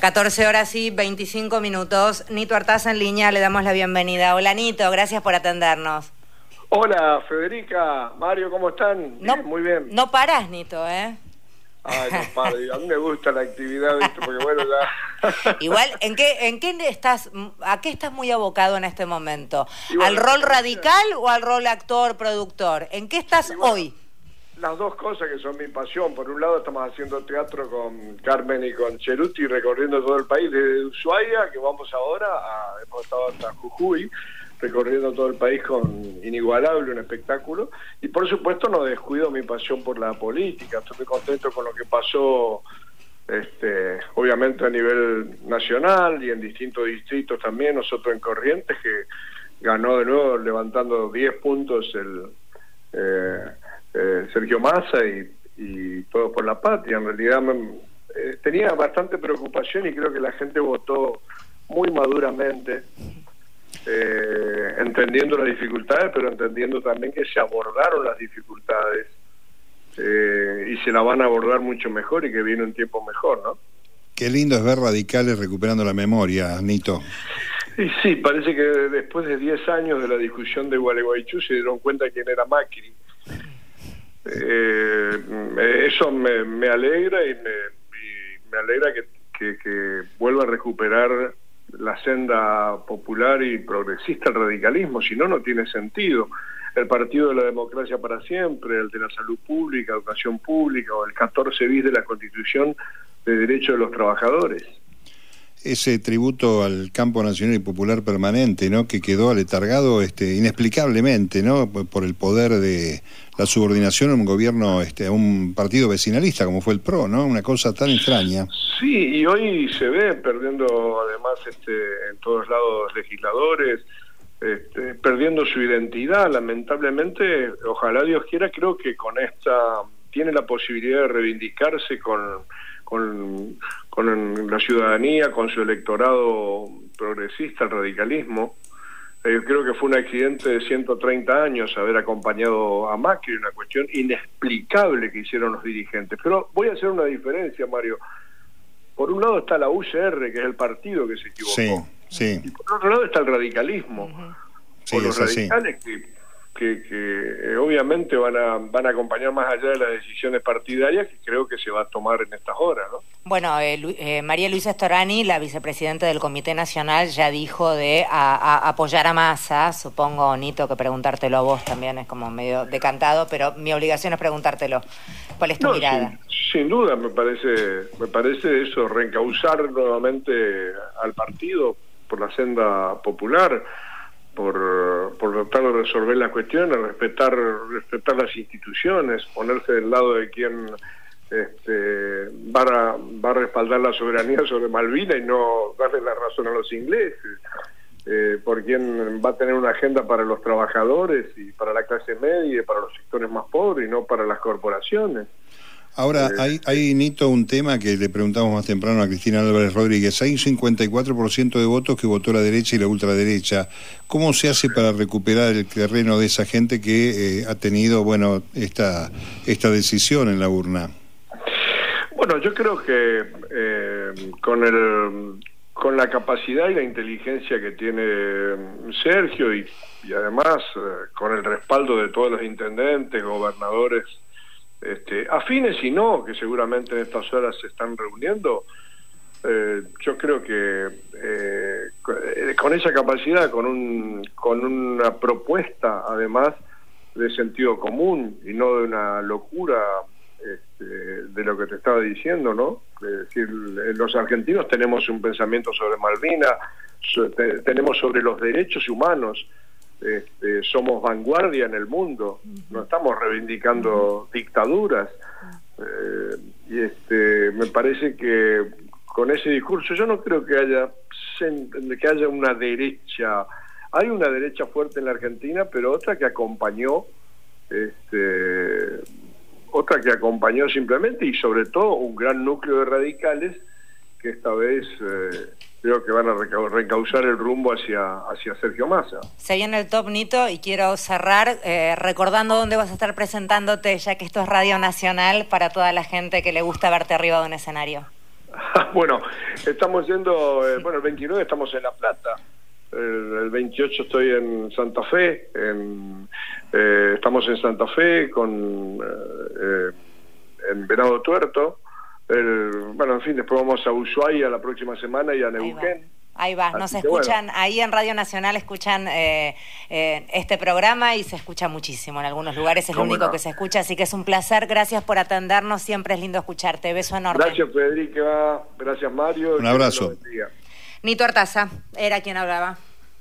14 horas y 25 minutos. Nito Artaza en línea, le damos la bienvenida. Hola Nito, gracias por atendernos. Hola Federica, Mario, ¿cómo están? No, muy bien. No paras, Nito, ¿eh? Ay, no paro. A mí me gusta la actividad, ¿viste? porque bueno, ya... Igual, ¿en qué, ¿en qué estás, a qué estás muy abocado en este momento? ¿Al rol radical o al rol actor, productor? ¿En qué estás hoy? Las dos cosas que son mi pasión. Por un lado estamos haciendo teatro con Carmen y con Cheruti recorriendo todo el país, desde Ushuaia, que vamos ahora, a, hemos estado hasta Jujuy, recorriendo todo el país con Inigualable, un espectáculo. Y por supuesto no descuido mi pasión por la política. Estoy muy contento con lo que pasó, este, obviamente a nivel nacional y en distintos distritos también. Nosotros en Corrientes, que ganó de nuevo levantando 10 puntos el... Eh, eh, Sergio Massa y, y Todos por la Patria. En realidad eh, tenía bastante preocupación y creo que la gente votó muy maduramente, eh, entendiendo las dificultades, pero entendiendo también que se abordaron las dificultades y se la van a abordar mucho mejor y que viene un tiempo mejor, ¿no? Qué lindo es ver radicales recuperando la memoria, Nito. Y sí, parece que después de 10 años de la discusión de Gualeguaychú se dieron cuenta quién era Macri eh, eso me, me, alegra y me, alegra que, que, vuelva a recuperar la senda popular y progresista el radicalismo, si no, no tiene sentido. El Partido de la Democracia para Siempre, el de la Salud Pública, Educación Pública o el 14 bis de la Constitución de Derechos de los Trabajadores ese tributo al campo nacional y popular permanente, ¿no? Que quedó aletargado este, inexplicablemente, ¿no? Por el poder de la subordinación a un gobierno, este, a un partido vecinalista como fue el PRO, ¿no? Una cosa tan extraña. Sí, y hoy se ve perdiendo además este, en todos lados legisladores, este, perdiendo su identidad, lamentablemente, ojalá Dios quiera, creo que con esta tiene la posibilidad de reivindicarse con con, con la ciudadanía, con su electorado progresista, el radicalismo. Eh, creo que fue un accidente de 130 años haber acompañado a Macri, una cuestión inexplicable que hicieron los dirigentes. Pero voy a hacer una diferencia, Mario. Por un lado está la UCR, que es el partido que se equivocó. Sí, Y por otro lado está el radicalismo. los radicales que que, eh, obviamente van a, van a acompañar más allá de las decisiones partidarias que creo que se va a tomar en estas horas. ¿no? Bueno, eh, eh, María Luisa Storani, la vicepresidenta del Comité Nacional, ya dijo de apoyar a Massa. Supongo, Nito, que preguntártelo a vos también es como medio decantado, pero mi obligación es preguntártelo. ¿Cuál es tu mirada? Sin, duda, me parece, me parece eso, reencauzar nuevamente al partido por la senda popular por, por tratar de resolver las cuestiones, respetar, respetar las instituciones, ponerse del lado de quien este, va, a, va a respaldar la soberanía sobre Malvinas y no darle la razón a los ingleses, eh, por quien va a tener una agenda para los trabajadores y para la clase media y para los sectores más pobres y no para las corporaciones. Ahora, eh, hay, hay, Nito, un tema que le preguntamos más temprano a Cristina Álvarez Rodríguez. Hay un 54% de votos que votó la derecha y la ultraderecha. ¿Cómo se hace para recuperar el terreno de esa gente que eh, ha tenido, bueno, esta, esta decisión en la urna? Bueno, yo creo que eh, con el con la capacidad y la inteligencia que tiene Sergio y, y además con el respaldo de todos los intendentes, gobernadores este, afines y no, que seguramente en estas horas se están reuniendo, eh, yo creo que eh, con esa capacidad, con, un, con una propuesta además de sentido común y no de una locura este, de lo que te estaba diciendo, ¿no? Es decir, los argentinos tenemos un pensamiento sobre Malvinas, tenemos sobre los derechos humanos, este, somos vanguardia en el mundo, no estamos reivindicando dictaduras. Eh, y este, me parece que con ese discurso yo no creo que haya que haya una derecha hay una derecha fuerte en la Argentina pero otra que acompañó este, otra que acompañó simplemente y sobre todo un gran núcleo de radicales que esta vez eh, creo que van a recausar el rumbo hacia, hacia Sergio Massa. Se viene el top Nito y quiero cerrar eh, recordando dónde vas a estar presentándote, ya que esto es Radio Nacional, para toda la gente que le gusta verte arriba de un escenario. bueno, estamos yendo, eh, bueno, el 29 estamos en La Plata, el, 28 estoy en Santa Fe, en, eh, estamos en Santa Fe con eh, en Venado Tuerto, bueno, en fin, después vamos a Ushuaia la próxima semana y a Neuquén. Ahí va, nos escuchan, ahí en Radio Nacional escuchan eh, eh, este programa y se escucha muchísimo en algunos lugares, es lo único que se escucha, así que es un placer, gracias por atendernos, siempre es lindo escucharte, beso enorme. Gracias Federica, gracias Mario. Un abrazo. Nito Artaza era quien hablaba.